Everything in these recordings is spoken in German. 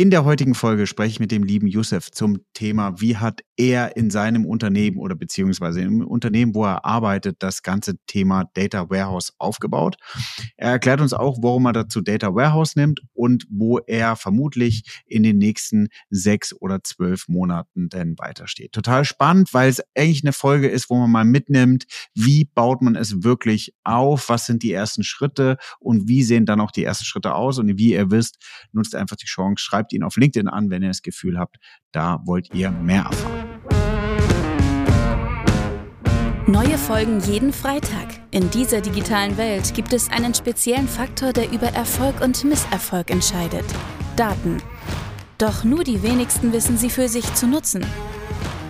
In der heutigen Folge spreche ich mit dem lieben Youssef zum Thema, wie hat er in seinem Unternehmen oder beziehungsweise im Unternehmen, wo er arbeitet, das ganze Thema Data Warehouse aufgebaut. Er erklärt uns auch, warum er dazu Data Warehouse nimmt und wo er vermutlich in den nächsten sechs oder zwölf Monaten denn weitersteht. Total spannend, weil es eigentlich eine Folge ist, wo man mal mitnimmt, wie baut man es wirklich auf, was sind die ersten Schritte und wie sehen dann auch die ersten Schritte aus. Und wie ihr wisst, nutzt einfach die Chance, schreibt schreibt ihn auf LinkedIn an, wenn ihr das Gefühl habt, da wollt ihr mehr erfahren. Neue Folgen jeden Freitag. In dieser digitalen Welt gibt es einen speziellen Faktor, der über Erfolg und Misserfolg entscheidet. Daten. Doch nur die wenigsten wissen sie für sich zu nutzen.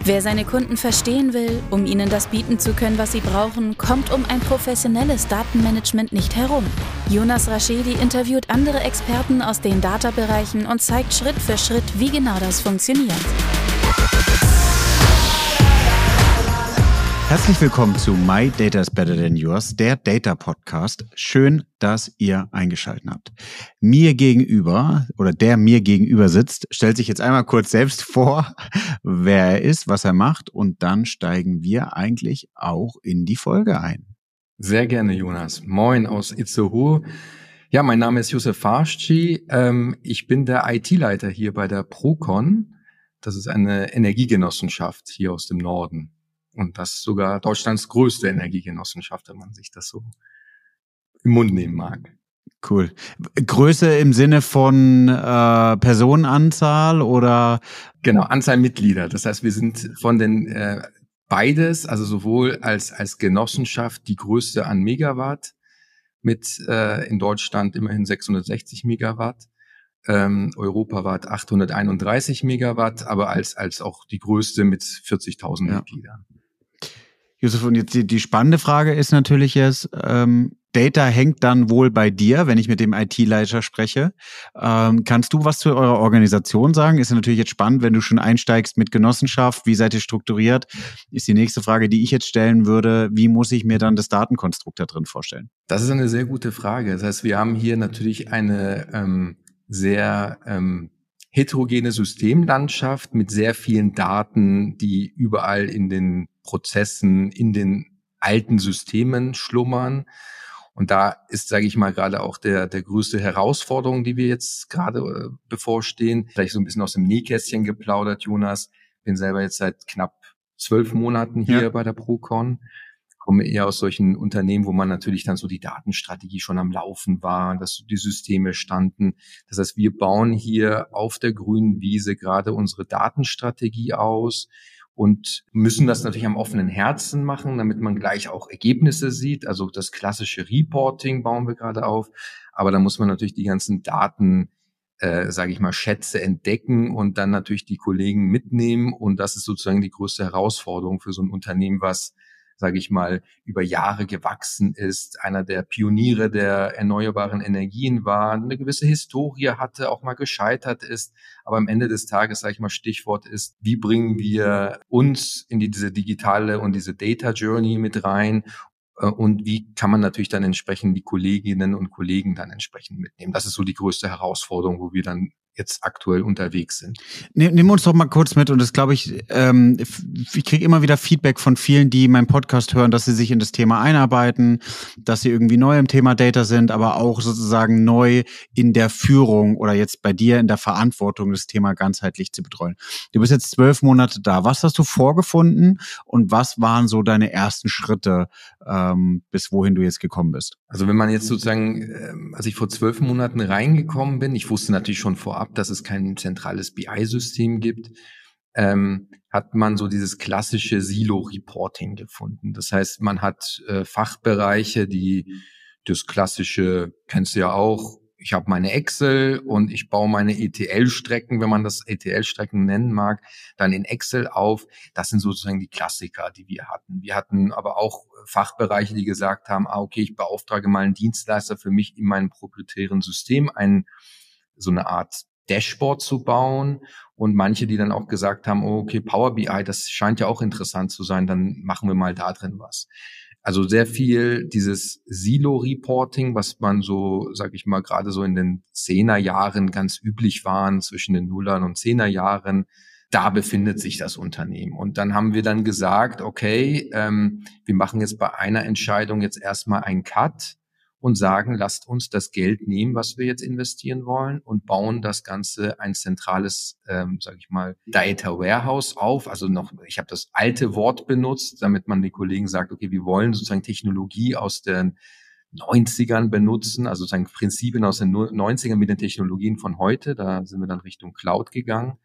Wer seine Kunden verstehen will, um ihnen das bieten zu können, was sie brauchen, kommt um ein professionelles Datenmanagement nicht herum. Jonas Raschedi interviewt andere Experten aus den Data-Bereichen und zeigt Schritt für Schritt, wie genau das funktioniert. Herzlich willkommen zu My Data is Better Than Yours, der Data Podcast. Schön, dass ihr eingeschaltet habt. Mir gegenüber oder der mir gegenüber sitzt, stellt sich jetzt einmal kurz selbst vor, wer er ist, was er macht und dann steigen wir eigentlich auch in die Folge ein. Sehr gerne, Jonas. Moin aus Itzehoe. Ja, mein Name ist Josef Farschi. Ähm, ich bin der IT-Leiter hier bei der Procon. Das ist eine Energiegenossenschaft hier aus dem Norden. Und das sogar Deutschlands größte Energiegenossenschaft, wenn man sich das so im Mund nehmen mag. Cool. Größe im Sinne von äh, Personenanzahl oder? Genau, Anzahl Mitglieder. Das heißt, wir sind von den äh, beides, also sowohl als als Genossenschaft die größte an Megawatt mit äh, in Deutschland immerhin 660 Megawatt, ähm, europaweit 831 Megawatt, aber als als auch die größte mit 40.000 ja. Mitgliedern. Josef, und jetzt die, die spannende Frage ist natürlich jetzt, ähm, Data hängt dann wohl bei dir, wenn ich mit dem IT-Leiter spreche. Ähm, kannst du was zu eurer Organisation sagen? Ist natürlich jetzt spannend, wenn du schon einsteigst mit Genossenschaft. Wie seid ihr strukturiert? Ist die nächste Frage, die ich jetzt stellen würde. Wie muss ich mir dann das Datenkonstrukt da drin vorstellen? Das ist eine sehr gute Frage. Das heißt, wir haben hier natürlich eine ähm, sehr ähm, heterogene Systemlandschaft mit sehr vielen Daten, die überall in den Prozessen, in den alten Systemen schlummern. Und da ist, sage ich mal, gerade auch der, der größte Herausforderung, die wir jetzt gerade äh, bevorstehen. Vielleicht so ein bisschen aus dem Nähkästchen geplaudert, Jonas. Bin selber jetzt seit knapp zwölf Monaten hier ja. bei der Procon. Komme eher aus solchen Unternehmen, wo man natürlich dann so die Datenstrategie schon am Laufen war, dass die Systeme standen. Das heißt, wir bauen hier auf der grünen Wiese gerade unsere Datenstrategie aus und müssen das natürlich am offenen Herzen machen, damit man gleich auch Ergebnisse sieht. Also das klassische Reporting bauen wir gerade auf, aber da muss man natürlich die ganzen Daten, äh, sage ich mal, Schätze entdecken und dann natürlich die Kollegen mitnehmen und das ist sozusagen die größte Herausforderung für so ein Unternehmen, was sage ich mal, über Jahre gewachsen ist, einer der Pioniere der erneuerbaren Energien war, eine gewisse Historie hatte, auch mal gescheitert ist. Aber am Ende des Tages, sage ich mal, Stichwort ist, wie bringen wir uns in die, diese digitale und diese Data Journey mit rein äh, und wie kann man natürlich dann entsprechend die Kolleginnen und Kollegen dann entsprechend mitnehmen. Das ist so die größte Herausforderung, wo wir dann jetzt aktuell unterwegs sind. Nimm uns doch mal kurz mit und das glaube ich, ähm, ich kriege immer wieder Feedback von vielen, die meinen Podcast hören, dass sie sich in das Thema einarbeiten, dass sie irgendwie neu im Thema Data sind, aber auch sozusagen neu in der Führung oder jetzt bei dir in der Verantwortung, das Thema ganzheitlich zu betreuen. Du bist jetzt zwölf Monate da. Was hast du vorgefunden und was waren so deine ersten Schritte, ähm, bis wohin du jetzt gekommen bist? Also wenn man jetzt sozusagen, äh, als ich vor zwölf Monaten reingekommen bin, ich wusste natürlich schon vorab, dass es kein zentrales BI-System gibt, ähm, hat man so dieses klassische Silo-Reporting gefunden. Das heißt, man hat äh, Fachbereiche, die das klassische, kennst du ja auch, ich habe meine Excel und ich baue meine ETL-Strecken, wenn man das ETL-Strecken nennen mag, dann in Excel auf. Das sind sozusagen die Klassiker, die wir hatten. Wir hatten aber auch Fachbereiche, die gesagt haben, ah, okay, ich beauftrage mal einen Dienstleister für mich in meinem proprietären System, ein, so eine Art Dashboard zu bauen und manche, die dann auch gesagt haben, oh, okay, Power BI, das scheint ja auch interessant zu sein, dann machen wir mal da drin was. Also sehr viel dieses Silo-Reporting, was man so, sag ich mal, gerade so in den Zehnerjahren ganz üblich waren, zwischen den Nullern und Zehnerjahren, da befindet sich das Unternehmen. Und dann haben wir dann gesagt, okay, ähm, wir machen jetzt bei einer Entscheidung jetzt erstmal einen Cut und sagen, lasst uns das Geld nehmen, was wir jetzt investieren wollen und bauen das Ganze ein zentrales, ähm, sage ich mal, Data Warehouse auf. Also noch, ich habe das alte Wort benutzt, damit man die Kollegen sagt, okay, wir wollen sozusagen Technologie aus den 90ern benutzen, also sozusagen Prinzipien aus den 90ern mit den Technologien von heute. Da sind wir dann Richtung Cloud gegangen.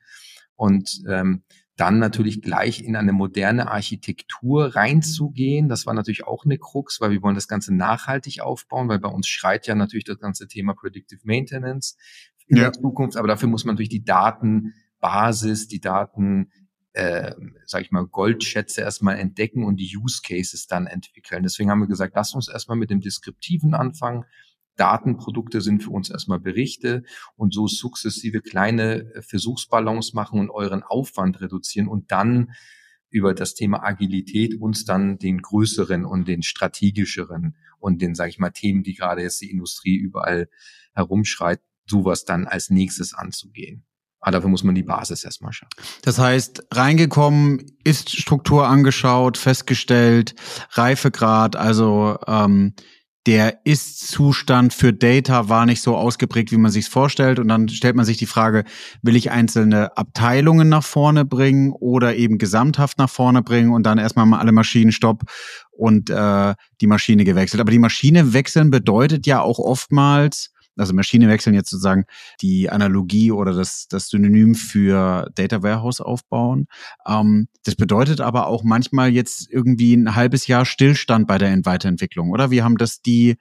Und ähm, dann natürlich gleich in eine moderne Architektur reinzugehen. Das war natürlich auch eine Krux, weil wir wollen das Ganze nachhaltig aufbauen, weil bei uns schreit ja natürlich das ganze Thema Predictive Maintenance in ja. der Zukunft. Aber dafür muss man natürlich die Datenbasis, die Daten, äh, sag ich mal, Goldschätze erstmal entdecken und die Use Cases dann entwickeln. Deswegen haben wir gesagt, lass uns erstmal mit dem Deskriptiven anfangen, Datenprodukte sind für uns erstmal Berichte und so sukzessive kleine äh, Versuchsballons machen und euren Aufwand reduzieren und dann über das Thema Agilität uns dann den größeren und den strategischeren und den, sage ich mal, Themen, die gerade jetzt die Industrie überall herumschreit, sowas dann als nächstes anzugehen. Aber dafür muss man die Basis erstmal schaffen. Das heißt, reingekommen, ist Struktur angeschaut, festgestellt, Reifegrad, also ähm, der Ist-Zustand für Data war nicht so ausgeprägt, wie man sich vorstellt. Und dann stellt man sich die Frage, will ich einzelne Abteilungen nach vorne bringen oder eben gesamthaft nach vorne bringen und dann erstmal mal alle Maschinen stopp und äh, die Maschine gewechselt. Aber die Maschine wechseln bedeutet ja auch oftmals, also Maschine wechseln jetzt sozusagen die Analogie oder das, das Synonym für Data Warehouse aufbauen. Ähm, das bedeutet aber auch manchmal jetzt irgendwie ein halbes Jahr Stillstand bei der Weiterentwicklung, oder? Wie haben das die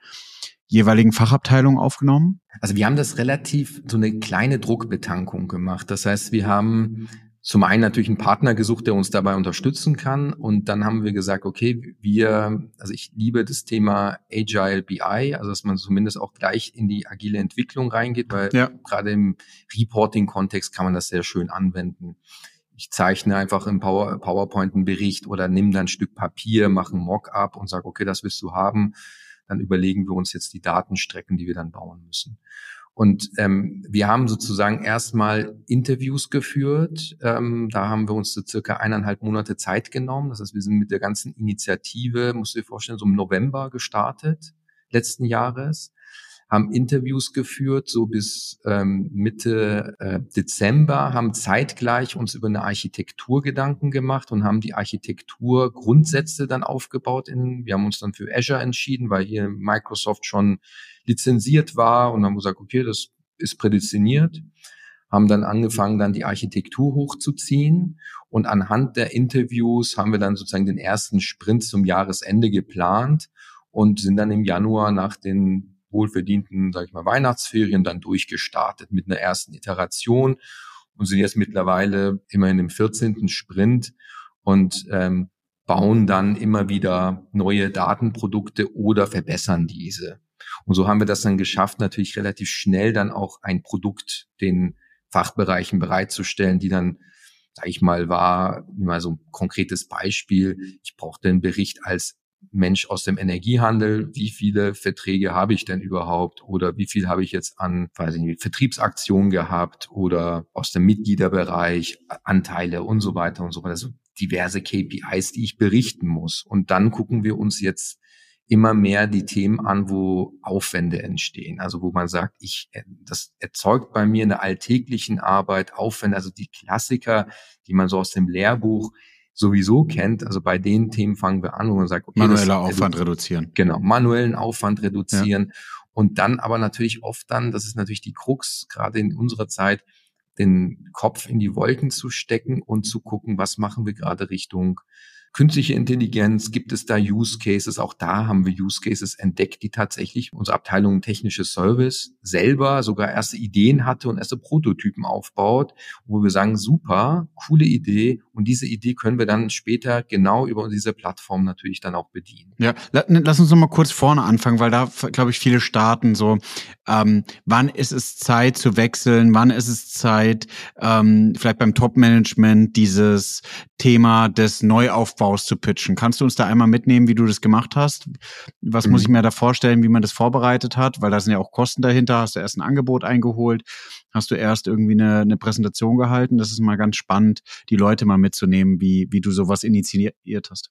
jeweiligen Fachabteilungen aufgenommen? Also wir haben das relativ so eine kleine Druckbetankung gemacht. Das heißt, wir haben zum einen natürlich einen Partner gesucht, der uns dabei unterstützen kann. Und dann haben wir gesagt, okay, wir, also ich liebe das Thema Agile BI, also dass man zumindest auch gleich in die agile Entwicklung reingeht, weil ja. gerade im Reporting-Kontext kann man das sehr schön anwenden. Ich zeichne einfach im Power, PowerPoint einen Bericht oder nimm dann ein Stück Papier, mache ein Mock-up und sage, okay, das willst du haben. Dann überlegen wir uns jetzt die Datenstrecken, die wir dann bauen müssen. Und ähm, wir haben sozusagen erstmal Interviews geführt. Ähm, da haben wir uns so circa eineinhalb Monate Zeit genommen. Das heißt, wir sind mit der ganzen Initiative, musst du dir vorstellen, so im November gestartet letzten Jahres haben Interviews geführt, so bis ähm, Mitte äh, Dezember, haben zeitgleich uns über eine Architektur Gedanken gemacht und haben die Architektur Grundsätze dann aufgebaut. In, wir haben uns dann für Azure entschieden, weil hier Microsoft schon lizenziert war und haben gesagt, okay, das ist prädestiniert haben dann angefangen, dann die Architektur hochzuziehen. Und anhand der Interviews haben wir dann sozusagen den ersten Sprint zum Jahresende geplant und sind dann im Januar nach den wohlverdienten, sage ich mal, Weihnachtsferien dann durchgestartet mit einer ersten Iteration und sind jetzt mittlerweile immerhin im 14. Sprint und ähm, bauen dann immer wieder neue Datenprodukte oder verbessern diese. Und so haben wir das dann geschafft, natürlich relativ schnell dann auch ein Produkt den Fachbereichen bereitzustellen, die dann, sage ich mal, war mal so ein konkretes Beispiel. Ich brauchte einen Bericht als Mensch aus dem Energiehandel, wie viele Verträge habe ich denn überhaupt oder wie viel habe ich jetzt an weiß ich nicht, Vertriebsaktionen gehabt oder aus dem Mitgliederbereich Anteile und so weiter und so weiter. Also diverse KPIs, die ich berichten muss. Und dann gucken wir uns jetzt immer mehr die Themen an, wo Aufwände entstehen. Also wo man sagt, ich, das erzeugt bei mir in der alltäglichen Arbeit Aufwände, also die Klassiker, die man so aus dem Lehrbuch sowieso kennt. Also bei den Themen fangen wir an, wo man sagt, okay, manueller Aufwand reduzieren. Genau, manuellen Aufwand reduzieren. Ja. Und dann aber natürlich oft dann, das ist natürlich die Krux, gerade in unserer Zeit, den Kopf in die Wolken zu stecken und zu gucken, was machen wir gerade Richtung Künstliche Intelligenz, gibt es da Use Cases? Auch da haben wir Use Cases entdeckt, die tatsächlich unsere Abteilung technisches Service selber sogar erste Ideen hatte und erste Prototypen aufbaut, wo wir sagen, super, coole Idee. Und diese Idee können wir dann später genau über diese Plattform natürlich dann auch bedienen. Ja, lass uns noch mal kurz vorne anfangen, weil da, glaube ich, viele starten so, ähm, wann ist es Zeit zu wechseln? Wann ist es Zeit, ähm, vielleicht beim Top-Management dieses Thema des Neuaufbaus aufbaust zu pitchen. Kannst du uns da einmal mitnehmen, wie du das gemacht hast? Was mhm. muss ich mir da vorstellen, wie man das vorbereitet hat? Weil da sind ja auch Kosten dahinter. Hast du erst ein Angebot eingeholt? Hast du erst irgendwie eine, eine Präsentation gehalten? Das ist mal ganz spannend, die Leute mal mitzunehmen, wie, wie du sowas initiiert hast.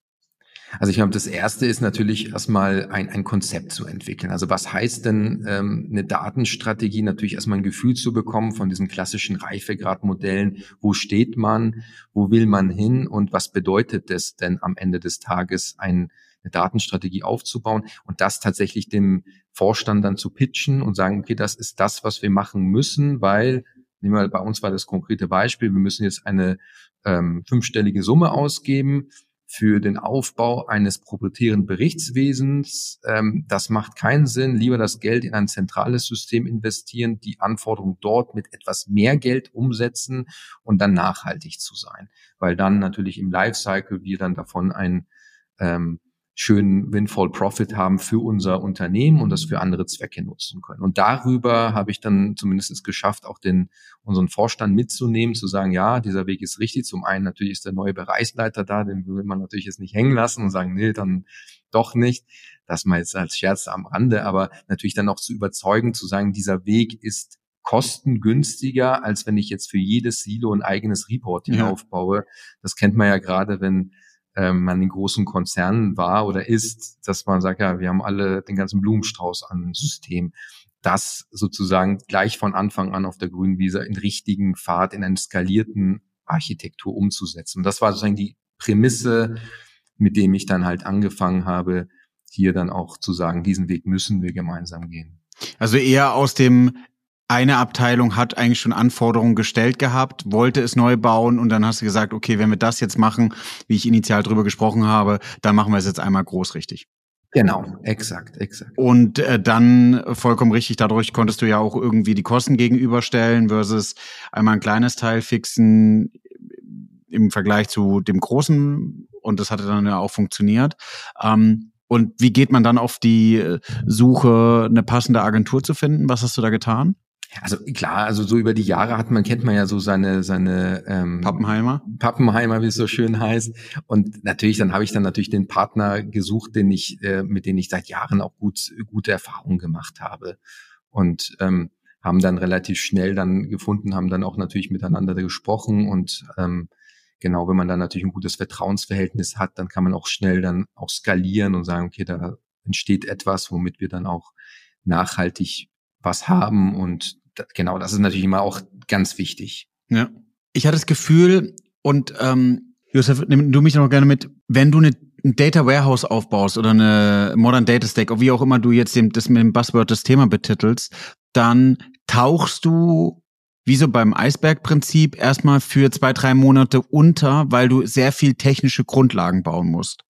Also ich glaube, das erste ist natürlich erstmal ein, ein Konzept zu entwickeln. Also was heißt denn ähm, eine Datenstrategie? Natürlich erstmal ein Gefühl zu bekommen von diesen klassischen Reifegradmodellen. Wo steht man? Wo will man hin? Und was bedeutet es denn am Ende des Tages, ein, eine Datenstrategie aufzubauen und das tatsächlich dem Vorstand dann zu pitchen und sagen, okay, das ist das, was wir machen müssen, weil nehmen wir bei uns war das konkrete Beispiel, wir müssen jetzt eine ähm, fünfstellige Summe ausgeben für den Aufbau eines proprietären Berichtswesens. Ähm, das macht keinen Sinn. Lieber das Geld in ein zentrales System investieren, die Anforderungen dort mit etwas mehr Geld umsetzen und dann nachhaltig zu sein. Weil dann natürlich im Lifecycle wir dann davon ein ähm, schönen Windfall Profit haben für unser Unternehmen und das für andere Zwecke nutzen können. Und darüber habe ich dann zumindest es geschafft, auch den unseren Vorstand mitzunehmen, zu sagen, ja, dieser Weg ist richtig. Zum einen natürlich ist der neue Bereichsleiter da, den will man natürlich jetzt nicht hängen lassen und sagen, nee, dann doch nicht. Das mal jetzt als Scherz am Rande, aber natürlich dann auch zu überzeugen, zu sagen, dieser Weg ist kostengünstiger, als wenn ich jetzt für jedes Silo ein eigenes Reporting ja. aufbaue. Das kennt man ja gerade, wenn ähm, man in großen Konzernen war oder ist, dass man sagt, ja, wir haben alle den ganzen Blumenstrauß an System. Das sozusagen gleich von Anfang an auf der grünen Wiese in richtigen Pfad, in einer skalierten Architektur umzusetzen. Und das war sozusagen die Prämisse, mit dem ich dann halt angefangen habe, hier dann auch zu sagen, diesen Weg müssen wir gemeinsam gehen. Also eher aus dem eine Abteilung hat eigentlich schon Anforderungen gestellt gehabt, wollte es neu bauen und dann hast du gesagt, okay, wenn wir das jetzt machen, wie ich initial drüber gesprochen habe, dann machen wir es jetzt einmal groß richtig. Genau, exakt, exakt. Und äh, dann vollkommen richtig, dadurch konntest du ja auch irgendwie die Kosten gegenüberstellen versus einmal ein kleines Teil fixen im Vergleich zu dem großen und das hatte dann ja auch funktioniert. Ähm, und wie geht man dann auf die Suche, eine passende Agentur zu finden? Was hast du da getan? Also klar, also so über die Jahre hat man, kennt man ja so seine, seine ähm, Pappenheimer. Pappenheimer, wie es so schön heißt. Und natürlich, dann habe ich dann natürlich den Partner gesucht, den ich, äh, mit dem ich seit Jahren auch gut, gute Erfahrungen gemacht habe. Und ähm, haben dann relativ schnell dann gefunden, haben dann auch natürlich miteinander gesprochen und ähm, genau, wenn man dann natürlich ein gutes Vertrauensverhältnis hat, dann kann man auch schnell dann auch skalieren und sagen, okay, da entsteht etwas, womit wir dann auch nachhaltig was haben und genau, das ist natürlich immer auch ganz wichtig. Ja. Ich hatte das Gefühl, und ähm, Josef, nimm du mich noch gerne mit, wenn du eine ein Data Warehouse aufbaust oder eine Modern Data Stack, wie auch immer du jetzt dem, das mit dem Buzzword das Thema betitelst, dann tauchst du wie so beim Eisbergprinzip erstmal für zwei, drei Monate unter, weil du sehr viel technische Grundlagen bauen musst.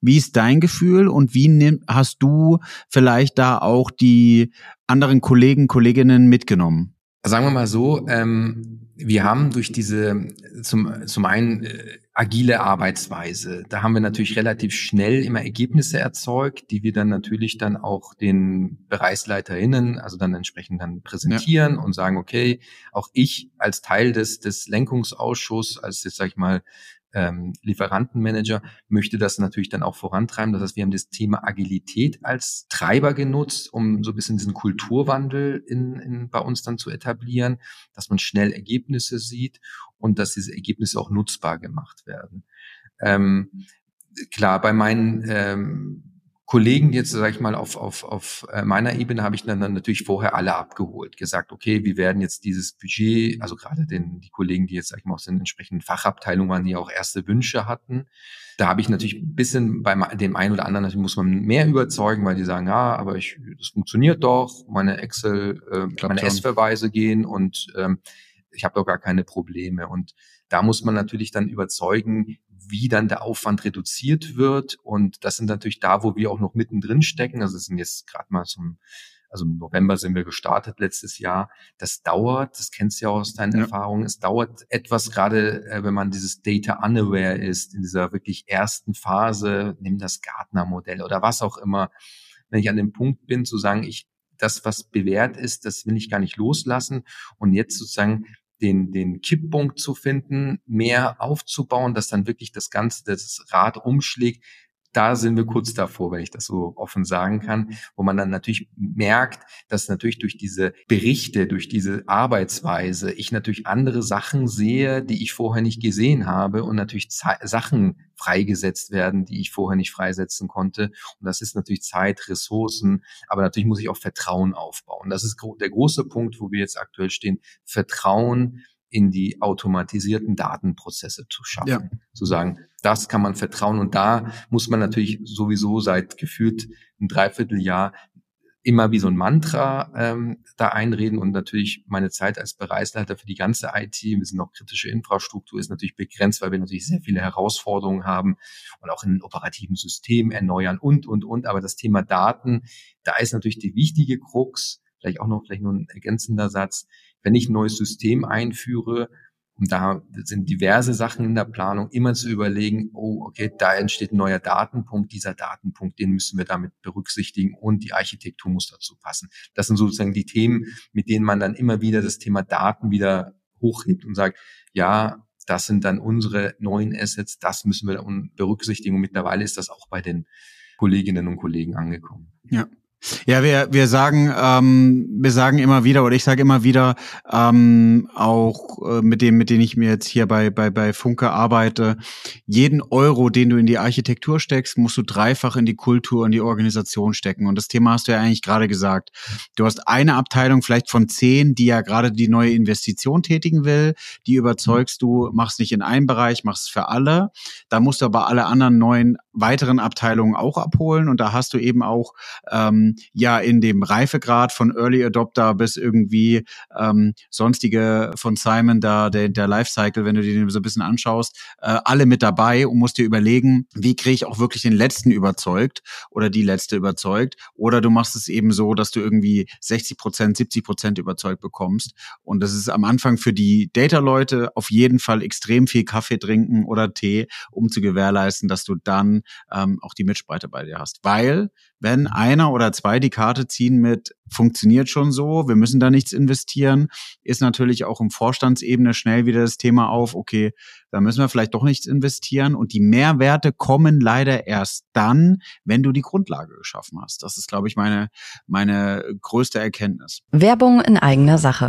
Wie ist dein Gefühl und wie nimm, hast du vielleicht da auch die anderen Kollegen, Kolleginnen mitgenommen? Sagen wir mal so, ähm, wir haben durch diese zum, zum einen äh, agile Arbeitsweise, da haben wir natürlich relativ schnell immer Ergebnisse erzeugt, die wir dann natürlich dann auch den BereichsleiterInnen, also dann entsprechend dann präsentieren ja. und sagen, okay, auch ich als Teil des, des Lenkungsausschusses, als jetzt sag ich mal ähm, Lieferantenmanager möchte das natürlich dann auch vorantreiben. Das heißt, wir haben das Thema Agilität als Treiber genutzt, um so ein bisschen diesen Kulturwandel in, in, bei uns dann zu etablieren, dass man schnell Ergebnisse sieht und dass diese Ergebnisse auch nutzbar gemacht werden. Ähm, klar, bei meinen ähm, Kollegen jetzt, sage ich mal, auf, auf, auf äh, meiner Ebene habe ich dann, dann natürlich vorher alle abgeholt, gesagt, okay, wir werden jetzt dieses Budget, also gerade den, die Kollegen, die jetzt, sag ich mal, aus den entsprechenden Fachabteilungen waren, die auch erste Wünsche hatten. Da habe ich natürlich ein bisschen bei dem einen oder anderen natürlich muss man mehr überzeugen, weil die sagen, ja, aber ich, das funktioniert doch, meine Excel, äh, meine S-Verweise gehen und ähm, ich habe doch gar keine Probleme. Und da muss man natürlich dann überzeugen, wie dann der Aufwand reduziert wird. Und das sind natürlich da, wo wir auch noch mittendrin stecken. Also es sind jetzt gerade mal zum, also im November sind wir gestartet letztes Jahr. Das dauert, das kennst du ja aus deinen ja. Erfahrungen, es dauert etwas, gerade äh, wenn man dieses Data Unaware ist, in dieser wirklich ersten Phase, nimm das Gartner-Modell oder was auch immer, wenn ich an dem Punkt bin, zu sagen, ich das, was bewährt ist, das will ich gar nicht loslassen. Und jetzt sozusagen den, den Kipppunkt zu finden, mehr aufzubauen, dass dann wirklich das Ganze, das Rad umschlägt, da sind wir kurz davor, wenn ich das so offen sagen kann, wo man dann natürlich merkt, dass natürlich durch diese Berichte, durch diese Arbeitsweise ich natürlich andere Sachen sehe, die ich vorher nicht gesehen habe und natürlich Sachen freigesetzt werden, die ich vorher nicht freisetzen konnte. Und das ist natürlich Zeit, Ressourcen, aber natürlich muss ich auch Vertrauen aufbauen. Das ist der große Punkt, wo wir jetzt aktuell stehen. Vertrauen in die automatisierten Datenprozesse zu schaffen. Ja. Zu sagen, das kann man vertrauen. Und da muss man natürlich sowieso seit gefühlt ein Dreivierteljahr immer wie so ein Mantra ähm, da einreden und natürlich meine Zeit als Bereichsleiter für die ganze IT, wir sind auch kritische Infrastruktur, ist natürlich begrenzt, weil wir natürlich sehr viele Herausforderungen haben und auch in operativen Systemen erneuern und, und, und. Aber das Thema Daten, da ist natürlich die wichtige Krux, vielleicht auch noch vielleicht nur ein ergänzender Satz, wenn ich ein neues System einführe, und da sind diverse Sachen in der Planung, immer zu überlegen, oh, okay, da entsteht ein neuer Datenpunkt, dieser Datenpunkt, den müssen wir damit berücksichtigen und die Architektur muss dazu passen. Das sind sozusagen die Themen, mit denen man dann immer wieder das Thema Daten wieder hochhebt und sagt, ja, das sind dann unsere neuen Assets, das müssen wir berücksichtigen und mittlerweile ist das auch bei den Kolleginnen und Kollegen angekommen. Ja. Ja, wir, wir sagen, ähm, wir sagen immer wieder, oder ich sage immer wieder, ähm, auch äh, mit dem, mit dem ich mir jetzt hier bei, bei, bei Funke arbeite, jeden Euro, den du in die Architektur steckst, musst du dreifach in die Kultur und die Organisation stecken. Und das Thema hast du ja eigentlich gerade gesagt. Du hast eine Abteilung vielleicht von zehn, die ja gerade die neue Investition tätigen will, die überzeugst du, machst nicht in einem Bereich, machst für alle. Da musst du aber alle anderen neuen weiteren Abteilungen auch abholen. Und da hast du eben auch ähm, ja in dem Reifegrad von Early Adopter bis irgendwie ähm, sonstige von Simon da, der, der Lifecycle, wenn du dir den so ein bisschen anschaust, äh, alle mit dabei und musst dir überlegen, wie kriege ich auch wirklich den letzten überzeugt oder die letzte überzeugt. Oder du machst es eben so, dass du irgendwie 60 Prozent, 70 Prozent überzeugt bekommst. Und das ist am Anfang für die Data-Leute auf jeden Fall extrem viel Kaffee trinken oder Tee, um zu gewährleisten, dass du dann ähm, auch die Mitspreite bei dir hast. Weil wenn einer oder zwei die Karte ziehen mit funktioniert schon so, wir müssen da nichts investieren, ist natürlich auch im Vorstandsebene schnell wieder das Thema auf, okay, da müssen wir vielleicht doch nichts investieren und die Mehrwerte kommen leider erst dann, wenn du die Grundlage geschaffen hast. Das ist, glaube ich, meine, meine größte Erkenntnis. Werbung in eigener Sache.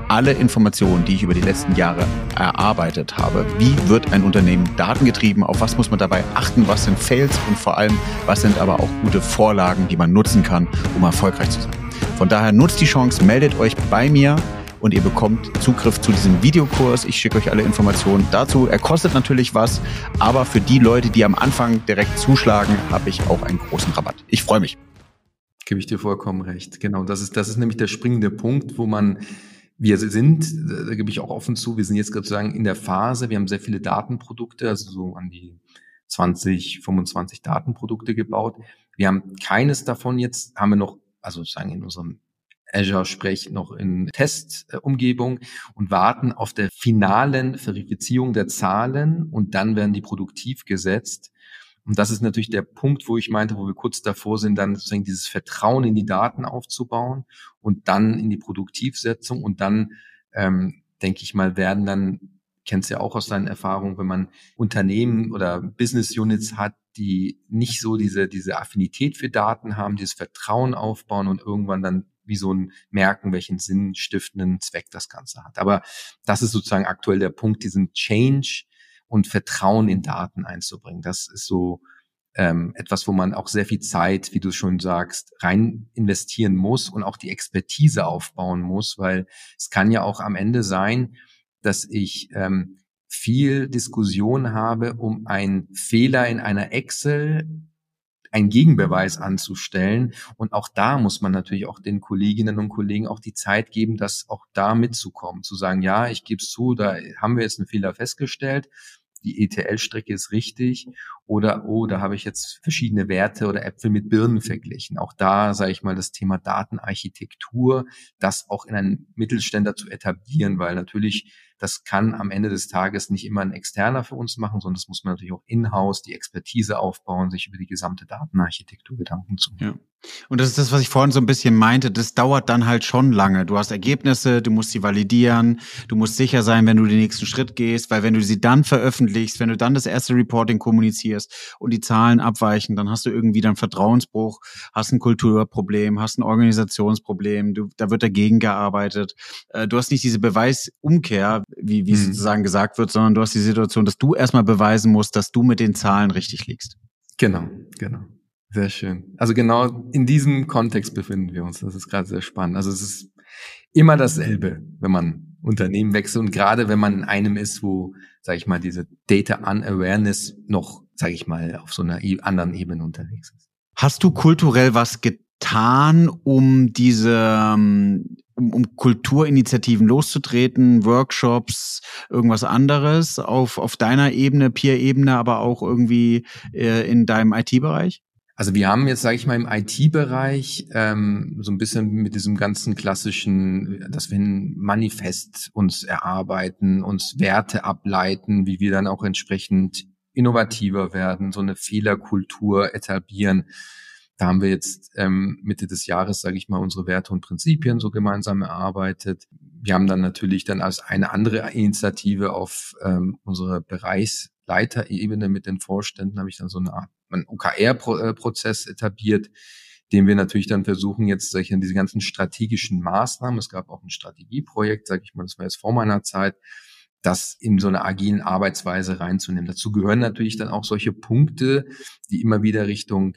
alle Informationen, die ich über die letzten Jahre erarbeitet habe. Wie wird ein Unternehmen datengetrieben? Auf was muss man dabei achten? Was sind Fails? Und vor allem, was sind aber auch gute Vorlagen, die man nutzen kann, um erfolgreich zu sein? Von daher nutzt die Chance, meldet euch bei mir und ihr bekommt Zugriff zu diesem Videokurs. Ich schicke euch alle Informationen dazu. Er kostet natürlich was, aber für die Leute, die am Anfang direkt zuschlagen, habe ich auch einen großen Rabatt. Ich freue mich. Gebe ich dir vollkommen recht. Genau, das ist, das ist nämlich der springende Punkt, wo man wir sind, da gebe ich auch offen zu, wir sind jetzt sozusagen in der Phase, wir haben sehr viele Datenprodukte, also so an die 20, 25 Datenprodukte gebaut. Wir haben keines davon jetzt, haben wir noch, also sozusagen in unserem Azure-Sprech noch in Testumgebung und warten auf der finalen Verifizierung der Zahlen und dann werden die produktiv gesetzt. Und das ist natürlich der Punkt, wo ich meinte, wo wir kurz davor sind, dann sozusagen dieses Vertrauen in die Daten aufzubauen und dann in die Produktivsetzung und dann, ähm, denke ich mal, werden dann, kennst ja auch aus deinen Erfahrungen, wenn man Unternehmen oder Business Units hat, die nicht so diese, diese Affinität für Daten haben, dieses Vertrauen aufbauen und irgendwann dann wie so ein Merken, welchen sinnstiftenden Zweck das Ganze hat. Aber das ist sozusagen aktuell der Punkt, diesen Change und Vertrauen in Daten einzubringen. Das ist so ähm, etwas, wo man auch sehr viel Zeit, wie du schon sagst, rein investieren muss und auch die Expertise aufbauen muss, weil es kann ja auch am Ende sein, dass ich ähm, viel Diskussion habe, um einen Fehler in einer Excel einen Gegenbeweis anzustellen. Und auch da muss man natürlich auch den Kolleginnen und Kollegen auch die Zeit geben, das auch da mitzukommen, zu sagen, ja, ich gebe es zu, da haben wir jetzt einen Fehler festgestellt, die ETL-Strecke ist richtig oder, oh, da habe ich jetzt verschiedene Werte oder Äpfel mit Birnen verglichen. Auch da, sage ich mal, das Thema Datenarchitektur, das auch in einen Mittelständler zu etablieren, weil natürlich das kann am Ende des Tages nicht immer ein Externer für uns machen, sondern das muss man natürlich auch in-house die Expertise aufbauen, sich über die gesamte Datenarchitektur Gedanken zu machen. Ja. Und das ist das, was ich vorhin so ein bisschen meinte. Das dauert dann halt schon lange. Du hast Ergebnisse, du musst sie validieren, du musst sicher sein, wenn du den nächsten Schritt gehst, weil wenn du sie dann veröffentlichst, wenn du dann das erste Reporting kommunizierst und die Zahlen abweichen, dann hast du irgendwie dann Vertrauensbruch, hast ein Kulturproblem, hast ein Organisationsproblem, du, da wird dagegen gearbeitet. Äh, du hast nicht diese Beweisumkehr, wie, wie mhm. sozusagen gesagt wird, sondern du hast die Situation, dass du erstmal beweisen musst, dass du mit den Zahlen richtig liegst. Genau, genau. Sehr schön. Also genau in diesem Kontext befinden wir uns. Das ist gerade sehr spannend. Also es ist immer dasselbe, wenn man Unternehmen wechselt und gerade wenn man in einem ist, wo, sage ich mal, diese Data Unawareness noch, sage ich mal, auf so einer e-, anderen Ebene unterwegs ist. Hast du kulturell was getan, um diese ähm, um, um Kulturinitiativen loszutreten, Workshops, irgendwas anderes auf, auf deiner Ebene, Peer-Ebene, aber auch irgendwie äh, in deinem IT-Bereich? Also wir haben jetzt, sage ich mal, im IT-Bereich ähm, so ein bisschen mit diesem ganzen klassischen, dass wir ein Manifest uns erarbeiten, uns Werte ableiten, wie wir dann auch entsprechend innovativer werden, so eine Fehlerkultur etablieren. Da haben wir jetzt ähm, Mitte des Jahres, sage ich mal, unsere Werte und Prinzipien so gemeinsam erarbeitet. Wir haben dann natürlich dann als eine andere Initiative auf ähm, unsere Bereichsleiterebene mit den Vorständen habe ich dann so eine Art einen OKR-Prozess etabliert, den wir natürlich dann versuchen, jetzt solche, diese ganzen strategischen Maßnahmen, es gab auch ein Strategieprojekt, sage ich mal, das war jetzt vor meiner Zeit, das in so eine agilen Arbeitsweise reinzunehmen. Dazu gehören natürlich dann auch solche Punkte, die immer wieder Richtung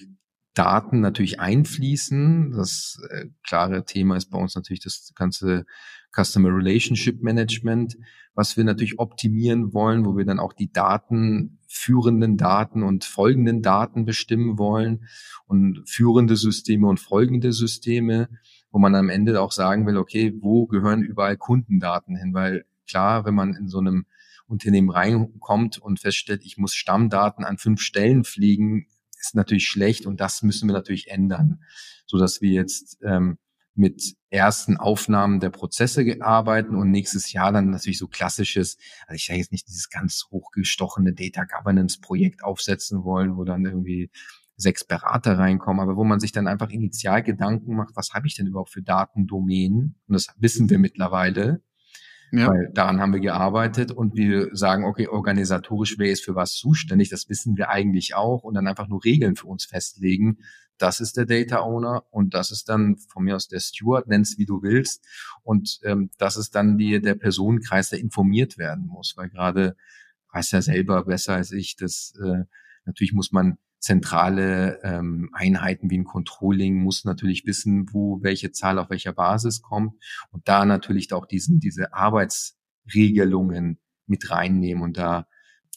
Daten natürlich einfließen. Das äh, klare Thema ist bei uns natürlich das ganze Customer Relationship Management, was wir natürlich optimieren wollen, wo wir dann auch die Daten, führenden Daten und folgenden Daten bestimmen wollen und führende Systeme und folgende Systeme, wo man am Ende auch sagen will, okay, wo gehören überall Kundendaten hin? Weil klar, wenn man in so einem Unternehmen reinkommt und feststellt, ich muss Stammdaten an fünf Stellen fliegen, ist natürlich schlecht und das müssen wir natürlich ändern, so dass wir jetzt ähm, mit ersten Aufnahmen der Prozesse arbeiten und nächstes Jahr dann natürlich so klassisches, also ich sage jetzt nicht dieses ganz hochgestochene Data Governance Projekt aufsetzen wollen, wo dann irgendwie sechs Berater reinkommen, aber wo man sich dann einfach initial Gedanken macht, was habe ich denn überhaupt für Datendomänen? Und das wissen wir mittlerweile. Ja. Weil daran haben wir gearbeitet und wir sagen, okay, organisatorisch, wer ist für was zuständig, das wissen wir eigentlich auch und dann einfach nur Regeln für uns festlegen. Das ist der Data Owner und das ist dann von mir aus der Steward, nenn's wie du willst. Und ähm, das ist dann die, der Personenkreis, der informiert werden muss, weil gerade weiß ja selber besser als ich, dass äh, natürlich muss man zentrale ähm, Einheiten wie ein Controlling muss natürlich wissen, wo welche Zahl auf welcher Basis kommt und da natürlich auch diesen, diese Arbeitsregelungen mit reinnehmen und da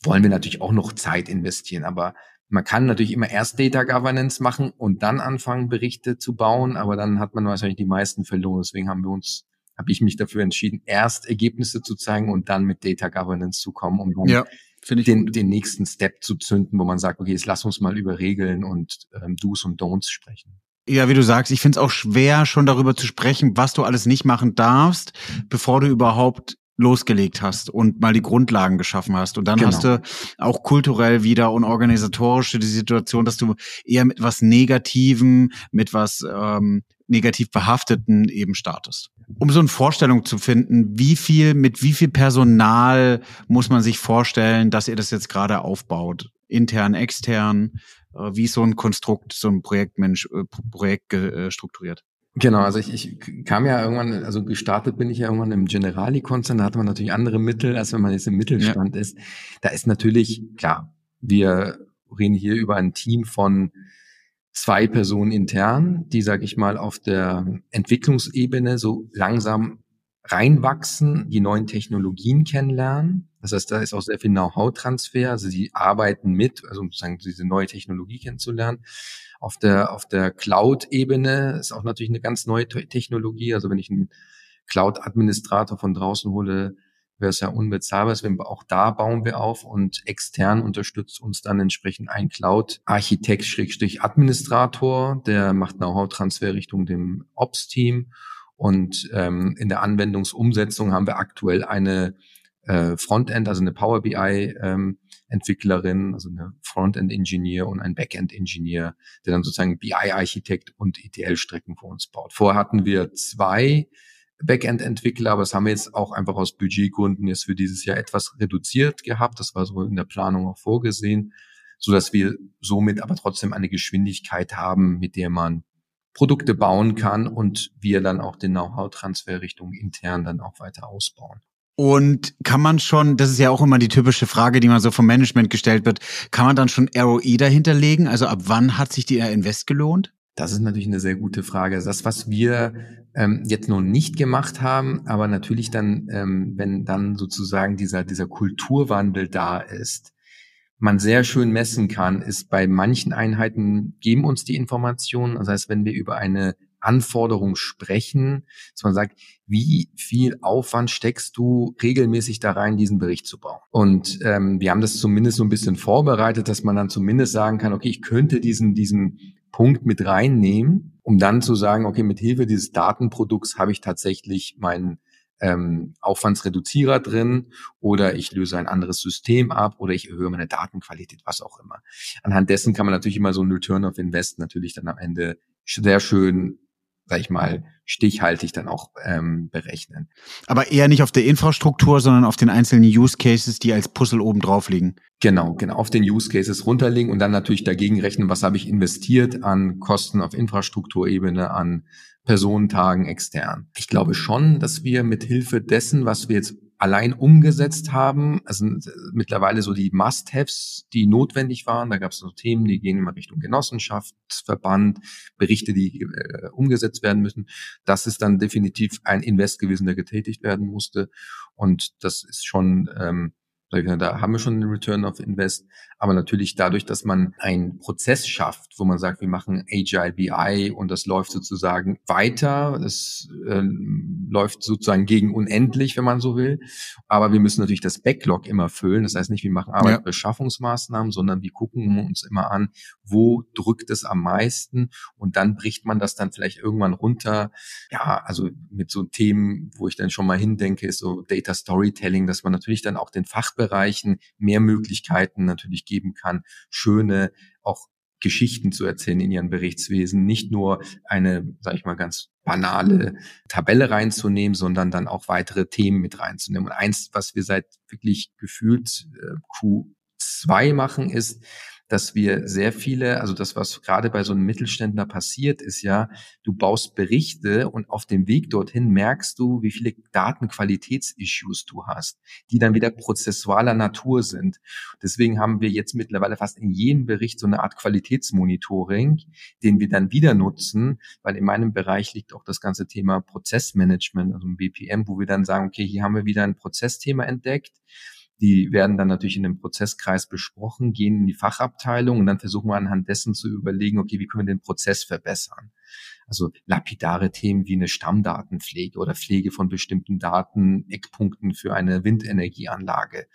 wollen wir natürlich auch noch Zeit investieren, aber man kann natürlich immer erst Data Governance machen und dann anfangen, Berichte zu bauen, aber dann hat man wahrscheinlich die meisten verloren. Deswegen haben wir uns, habe ich mich dafür entschieden, erst Ergebnisse zu zeigen und dann mit Data Governance zu kommen, um dann ja. Finde ich den, den nächsten Step zu zünden, wo man sagt, okay, jetzt lass uns mal über Regeln und ähm, Do's und Don'ts sprechen. Ja, wie du sagst, ich finde es auch schwer, schon darüber zu sprechen, was du alles nicht machen darfst, bevor du überhaupt losgelegt hast und mal die Grundlagen geschaffen hast. Und dann genau. hast du auch kulturell wieder und organisatorisch die Situation, dass du eher mit was Negativem, mit was ähm, negativ behafteten eben startest. Um so eine Vorstellung zu finden, wie viel, mit wie viel Personal muss man sich vorstellen, dass ihr das jetzt gerade aufbaut? Intern, extern? Äh, wie ist so ein Konstrukt, so ein Projektmensch, äh, Projekt äh, strukturiert? Genau, also ich, ich kam ja irgendwann, also gestartet bin ich ja irgendwann im Generali-Konzern, da hat man natürlich andere Mittel, als wenn man jetzt im Mittelstand ja. ist. Da ist natürlich, klar, wir reden hier über ein Team von zwei Personen intern, die, sage ich mal, auf der Entwicklungsebene so langsam reinwachsen, die neuen Technologien kennenlernen. Das heißt, da ist auch sehr viel Know-how-Transfer. Also sie arbeiten mit, also sozusagen diese neue Technologie kennenzulernen. Auf der, auf der Cloud-Ebene ist auch natürlich eine ganz neue Technologie. Also wenn ich einen Cloud-Administrator von draußen hole, wäre es ja unbezahlbar. Deswegen auch da bauen wir auf und extern unterstützt uns dann entsprechend ein Cloud-Architekt, Schrägstrich Administrator, der macht Know-how-Transfer Richtung dem Ops-Team. Und ähm, in der Anwendungsumsetzung haben wir aktuell eine äh, Frontend, also eine Power BI ähm, Entwicklerin, also eine Frontend Engineer und ein Backend Engineer, der dann sozusagen BI Architekt und ETL Strecken für uns baut. Vorher hatten wir zwei Backend-Entwickler, aber das haben wir jetzt auch einfach aus Budgetgründen jetzt für dieses Jahr etwas reduziert gehabt. Das war so in der Planung auch vorgesehen, so dass wir somit aber trotzdem eine Geschwindigkeit haben, mit der man Produkte bauen kann und wir dann auch den Know-how-Transfer Richtung intern dann auch weiter ausbauen. Und kann man schon, das ist ja auch immer die typische Frage, die man so vom Management gestellt wird, kann man dann schon ROI dahinter legen? Also ab wann hat sich die Invest gelohnt? Das ist natürlich eine sehr gute Frage. Das, was wir ähm, jetzt noch nicht gemacht haben, aber natürlich dann, ähm, wenn dann sozusagen dieser, dieser Kulturwandel da ist, man sehr schön messen kann, ist bei manchen Einheiten geben uns die Informationen. Das heißt, wenn wir über eine Anforderung sprechen, dass man sagt, wie viel Aufwand steckst du regelmäßig da rein, diesen Bericht zu bauen? Und ähm, wir haben das zumindest so ein bisschen vorbereitet, dass man dann zumindest sagen kann, okay, ich könnte diesen, diesen Punkt mit reinnehmen, um dann zu sagen, okay, mit Hilfe dieses Datenprodukts habe ich tatsächlich meinen ähm, Aufwandsreduzierer drin oder ich löse ein anderes System ab oder ich erhöhe meine Datenqualität, was auch immer. Anhand dessen kann man natürlich immer so ein Return of Invest natürlich dann am Ende sehr schön sag ich mal, stichhaltig dann auch ähm, berechnen. Aber eher nicht auf der Infrastruktur, sondern auf den einzelnen Use Cases, die als Puzzle oben drauf liegen. Genau, genau, auf den Use Cases runterlegen und dann natürlich dagegen rechnen, was habe ich investiert an Kosten auf Infrastrukturebene, an Personentagen extern. Ich glaube schon, dass wir mit Hilfe dessen, was wir jetzt allein umgesetzt haben. Also mittlerweile so die Must-Haves, die notwendig waren. Da gab es so Themen, die gehen immer Richtung Genossenschaftsverband, Berichte, die äh, umgesetzt werden müssen. Das ist dann definitiv ein Invest gewesen, der getätigt werden musste. Und das ist schon ähm, da haben wir schon einen Return of Invest. Aber natürlich dadurch, dass man einen Prozess schafft, wo man sagt, wir machen Agile BI und das läuft sozusagen weiter. Das äh, läuft sozusagen gegen unendlich, wenn man so will. Aber wir müssen natürlich das Backlog immer füllen. Das heißt nicht, wir machen Arbeitsbeschaffungsmaßnahmen, sondern wir gucken uns immer an, wo drückt es am meisten und dann bricht man das dann vielleicht irgendwann runter. Ja, also mit so Themen, wo ich dann schon mal hindenke, ist so Data Storytelling, dass man natürlich dann auch den Fachbereichen mehr Möglichkeiten natürlich geben kann, schöne auch Geschichten zu erzählen in ihren Berichtswesen, nicht nur eine, sag ich mal, ganz banale Tabelle reinzunehmen, sondern dann auch weitere Themen mit reinzunehmen. Und eins, was wir seit wirklich gefühlt äh, Q2 machen, ist, dass wir sehr viele, also das, was gerade bei so einem Mittelständler passiert, ist ja, du baust Berichte und auf dem Weg dorthin merkst du, wie viele Datenqualitätsissues du hast, die dann wieder prozessualer Natur sind. Deswegen haben wir jetzt mittlerweile fast in jedem Bericht so eine Art Qualitätsmonitoring, den wir dann wieder nutzen, weil in meinem Bereich liegt auch das ganze Thema Prozessmanagement, also ein BPM, wo wir dann sagen, okay, hier haben wir wieder ein Prozessthema entdeckt die werden dann natürlich in dem Prozesskreis besprochen, gehen in die Fachabteilung und dann versuchen wir anhand dessen zu überlegen, okay, wie können wir den Prozess verbessern? Also lapidare Themen wie eine Stammdatenpflege oder Pflege von bestimmten Daten, Eckpunkten für eine Windenergieanlage,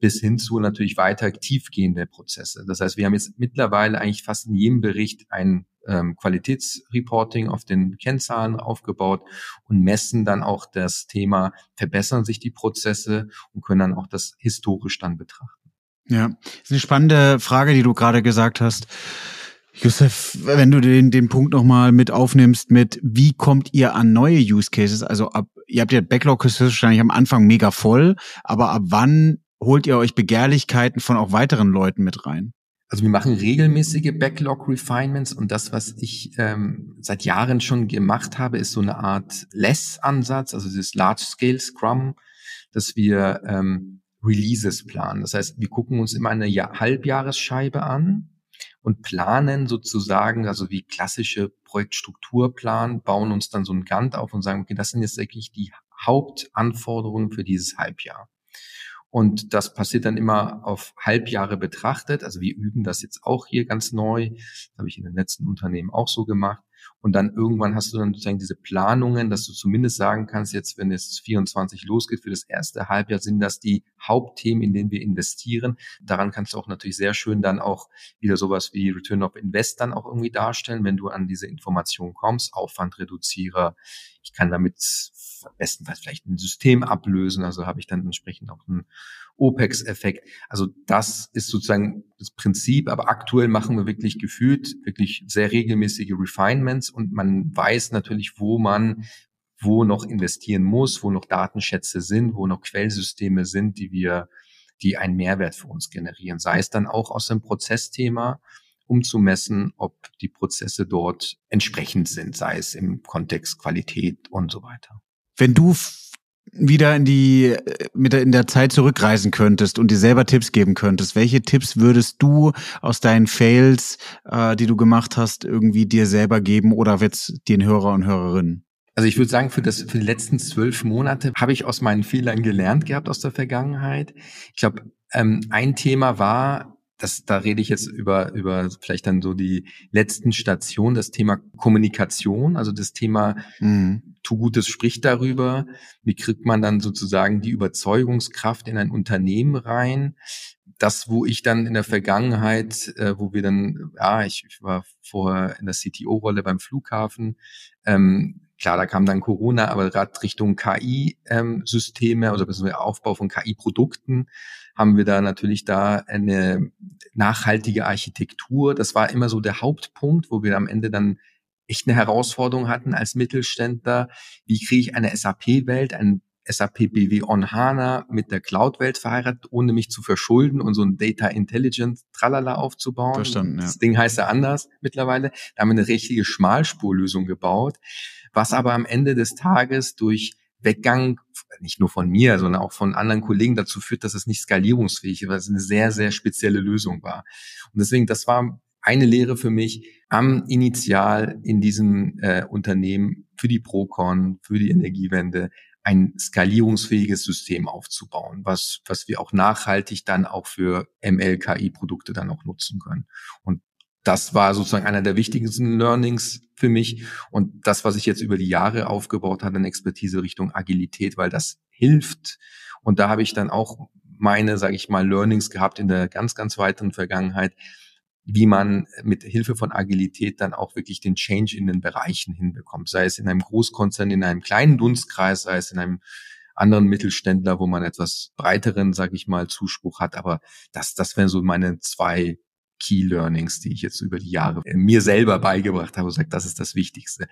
bis hin zu natürlich weiter tiefgehende Prozesse. Das heißt, wir haben jetzt mittlerweile eigentlich fast in jedem Bericht ein ähm, Qualitätsreporting auf den Kennzahlen aufgebaut und messen dann auch das Thema, verbessern sich die Prozesse und können dann auch das historisch dann betrachten. Ja, ist eine spannende Frage, die du gerade gesagt hast. Josef, wenn du den, den Punkt nochmal mit aufnimmst, mit wie kommt ihr an neue Use Cases? Also ab, ihr habt ja Backlog wahrscheinlich am Anfang mega voll, aber ab wann holt ihr euch Begehrlichkeiten von auch weiteren Leuten mit rein? Also wir machen regelmäßige Backlog-Refinements und das, was ich ähm, seit Jahren schon gemacht habe, ist so eine Art Less-Ansatz, also dieses Large-Scale Scrum, dass wir ähm, Releases planen. Das heißt, wir gucken uns immer eine Jahr Halbjahresscheibe an und planen sozusagen, also wie klassische Projektstrukturplan, bauen uns dann so ein Gantt auf und sagen, okay, das sind jetzt wirklich die Hauptanforderungen für dieses Halbjahr. Und das passiert dann immer auf Halbjahre betrachtet. Also wir üben das jetzt auch hier ganz neu. Das habe ich in den letzten Unternehmen auch so gemacht. Und dann irgendwann hast du dann sozusagen diese Planungen, dass du zumindest sagen kannst, jetzt, wenn es 24 losgeht, für das erste Halbjahr sind das die Hauptthemen, in denen wir investieren. Daran kannst du auch natürlich sehr schön dann auch wieder sowas wie Return of Invest dann auch irgendwie darstellen, wenn du an diese Information kommst, Aufwandreduzierer. Ich kann damit bestenfalls vielleicht ein System ablösen, also habe ich dann entsprechend auch einen OPEX-Effekt. Also das ist sozusagen das Prinzip, aber aktuell machen wir wirklich gefühlt wirklich sehr regelmäßige Refinements und man weiß natürlich, wo man wo noch investieren muss, wo noch Datenschätze sind, wo noch Quellsysteme sind, die wir, die einen Mehrwert für uns generieren. Sei es dann auch aus dem Prozessthema, um zu messen, ob die Prozesse dort entsprechend sind, sei es im Kontext Qualität und so weiter. Wenn du wieder in die äh, mit der, in der Zeit zurückreisen könntest und dir selber Tipps geben könntest, welche Tipps würdest du aus deinen Fails, äh, die du gemacht hast, irgendwie dir selber geben oder wird's den Hörer und Hörerinnen? Also ich würde sagen, für, das, für die letzten zwölf Monate habe ich aus meinen Fehlern gelernt gehabt aus der Vergangenheit. Ich glaube, ähm, ein Thema war, das, da rede ich jetzt über, über vielleicht dann so die letzten Stationen, das Thema Kommunikation, also das Thema mhm. Tu Gutes spricht darüber. Wie kriegt man dann sozusagen die Überzeugungskraft in ein Unternehmen rein? Das, wo ich dann in der Vergangenheit, äh, wo wir dann, ja, ich, ich war vorher in der CTO-Rolle beim Flughafen, ähm, Klar, da kam dann Corona, aber gerade Richtung KI-Systeme ähm, oder beziehungsweise Aufbau von KI-Produkten haben wir da natürlich da eine nachhaltige Architektur. Das war immer so der Hauptpunkt, wo wir am Ende dann echt eine Herausforderung hatten als Mittelständler. Wie kriege ich eine SAP-Welt, ein SAP BW on HANA mit der Cloud-Welt verheiratet, ohne mich zu verschulden und so ein Data Intelligence Tralala aufzubauen. Verstanden, ja. Das Ding heißt ja anders mittlerweile. Da haben wir eine richtige Schmalspurlösung gebaut, was aber am Ende des Tages durch Weggang, nicht nur von mir, sondern auch von anderen Kollegen dazu führt, dass es nicht skalierungsfähig ist, weil es eine sehr, sehr spezielle Lösung war. Und deswegen, das war eine Lehre für mich am Initial in diesem äh, Unternehmen für die Procon, für die Energiewende, ein skalierungsfähiges System aufzubauen, was, was wir auch nachhaltig dann auch für ML-KI-Produkte dann auch nutzen können. Und das war sozusagen einer der wichtigsten Learnings für mich und das, was ich jetzt über die Jahre aufgebaut habe, eine Expertise Richtung Agilität, weil das hilft. Und da habe ich dann auch meine, sage ich mal, Learnings gehabt in der ganz, ganz weiteren Vergangenheit, wie man mit Hilfe von Agilität dann auch wirklich den Change in den Bereichen hinbekommt, sei es in einem Großkonzern, in einem kleinen Dunstkreis, sei es in einem anderen Mittelständler, wo man etwas breiteren, sage ich mal, Zuspruch hat. Aber das, das wären so meine zwei Key Learnings, die ich jetzt über die Jahre mir selber beigebracht habe und sagt, das ist das Wichtigste.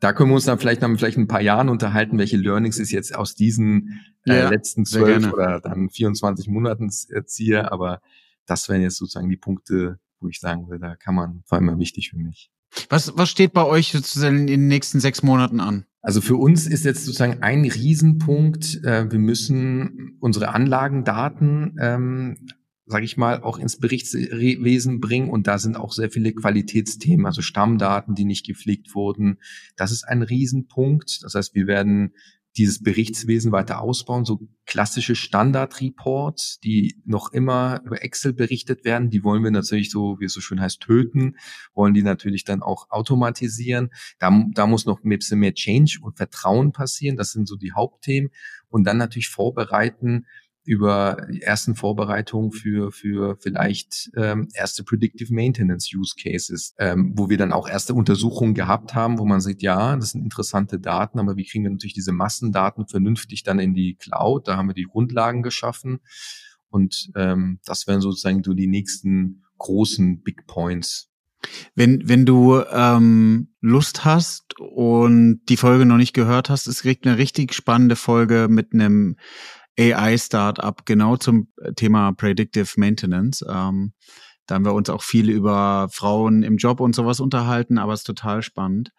Da können wir uns dann vielleicht noch vielleicht ein paar Jahren unterhalten, welche Learnings ich jetzt aus diesen äh, ja, letzten zwölf oder dann 24 Monaten ziehe. Aber das wären jetzt sozusagen die Punkte, wo ich sagen würde, da kann man, vor allem wichtig für mich. Was, was steht bei euch sozusagen in den nächsten sechs Monaten an? Also für uns ist jetzt sozusagen ein Riesenpunkt, äh, wir müssen unsere Anlagendaten ähm, sage ich mal, auch ins Berichtswesen bringen. Und da sind auch sehr viele Qualitätsthemen, also Stammdaten, die nicht gepflegt wurden. Das ist ein Riesenpunkt. Das heißt, wir werden dieses Berichtswesen weiter ausbauen, so klassische Standard-Reports, die noch immer über Excel berichtet werden, die wollen wir natürlich so, wie es so schön heißt, töten, wollen die natürlich dann auch automatisieren. Da, da muss noch ein bisschen mehr Change und Vertrauen passieren, das sind so die Hauptthemen. Und dann natürlich vorbereiten, über die ersten Vorbereitungen für, für vielleicht ähm, erste Predictive Maintenance Use Cases, ähm, wo wir dann auch erste Untersuchungen gehabt haben, wo man sieht, ja, das sind interessante Daten, aber wie kriegen wir natürlich diese Massendaten vernünftig dann in die Cloud? Da haben wir die Grundlagen geschaffen. Und ähm, das wären sozusagen so die nächsten großen Big Points. Wenn, wenn du ähm, Lust hast und die Folge noch nicht gehört hast, es kriegt eine richtig spannende Folge mit einem AI-Startup genau zum Thema Predictive Maintenance. Ähm, da haben wir uns auch viel über Frauen im Job und sowas unterhalten, aber es ist total spannend.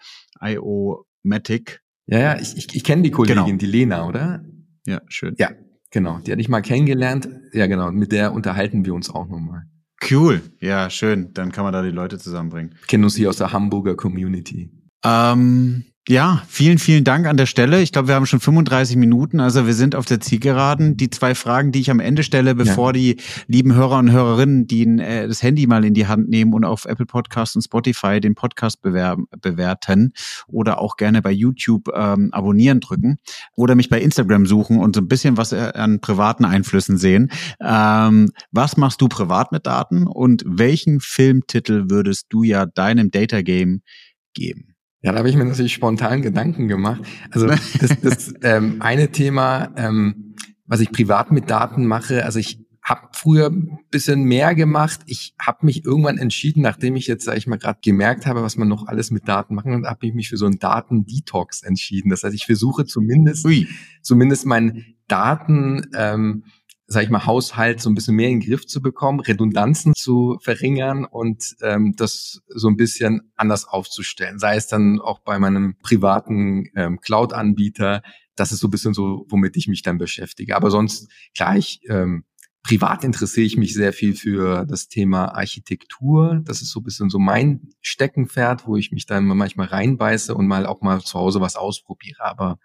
IO-Matic. Ja, ja, ich, ich, ich kenne die Kollegin, genau. die Lena, oder? Ja, schön. Ja, genau. Die hatte ich mal kennengelernt. Ja, genau. Mit der unterhalten wir uns auch nochmal. Cool. Ja, schön. Dann kann man da die Leute zusammenbringen. kennen uns hier aus der Hamburger Community. Ähm, Ja, vielen, vielen Dank an der Stelle. Ich glaube, wir haben schon 35 Minuten, also wir sind auf der Zielgeraden. Die zwei Fragen, die ich am Ende stelle, bevor ja. die lieben Hörer und Hörerinnen, die äh, das Handy mal in die Hand nehmen und auf Apple Podcasts und Spotify den Podcast bewerben, bewerten oder auch gerne bei YouTube ähm, abonnieren drücken oder mich bei Instagram suchen und so ein bisschen was äh, an privaten Einflüssen sehen. Ähm, was machst du privat mit Daten und welchen Filmtitel würdest du ja deinem Data Game geben? Ja, da habe ich mir natürlich spontan Gedanken gemacht. Also das, das ähm, eine Thema, ähm, was ich privat mit Daten mache, also ich habe früher ein bisschen mehr gemacht. Ich habe mich irgendwann entschieden, nachdem ich jetzt, sage ich mal, gerade gemerkt habe, was man noch alles mit Daten machen kann, habe ich mich für so einen Daten-Detox entschieden. Das heißt, ich versuche zumindest, Ui. zumindest meinen Daten ähm, sag ich mal, Haushalt so ein bisschen mehr in den Griff zu bekommen, Redundanzen zu verringern und ähm, das so ein bisschen anders aufzustellen. Sei es dann auch bei meinem privaten ähm, Cloud-Anbieter. Das ist so ein bisschen so, womit ich mich dann beschäftige. Aber sonst, klar, ich ähm, privat interessiere ich mich sehr viel für das Thema Architektur. Das ist so ein bisschen so mein Steckenpferd, wo ich mich dann manchmal reinbeiße und mal auch mal zu Hause was ausprobiere. Aber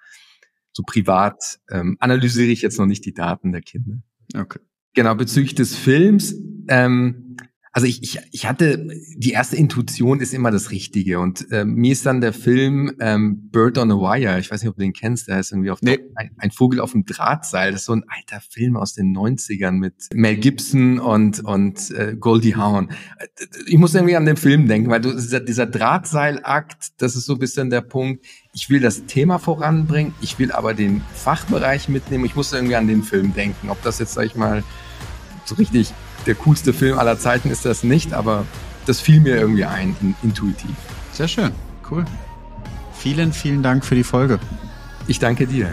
so privat ähm, analysiere ich jetzt noch nicht die Daten der Kinder. Okay. Genau, bezüglich des Films, ähm, also ich, ich, ich hatte, die erste Intuition ist immer das Richtige. Und äh, mir ist dann der Film ähm, Bird on a Wire, ich weiß nicht, ob du den kennst, der ist irgendwie auf nee. ein, ein, Vogel auf dem Drahtseil, das ist so ein alter Film aus den 90ern mit Mel Gibson und, und äh, Goldie Hawn. Ich muss irgendwie an den Film denken, weil du, dieser, dieser Drahtseilakt, das ist so ein bisschen der Punkt, ich will das Thema voranbringen, ich will aber den Fachbereich mitnehmen, ich muss irgendwie an den Film denken, ob das jetzt, sag ich mal, so richtig der coolste Film aller Zeiten ist das nicht, aber das fiel mir irgendwie ein, intuitiv. Sehr schön, cool. Vielen, vielen Dank für die Folge. Ich danke dir.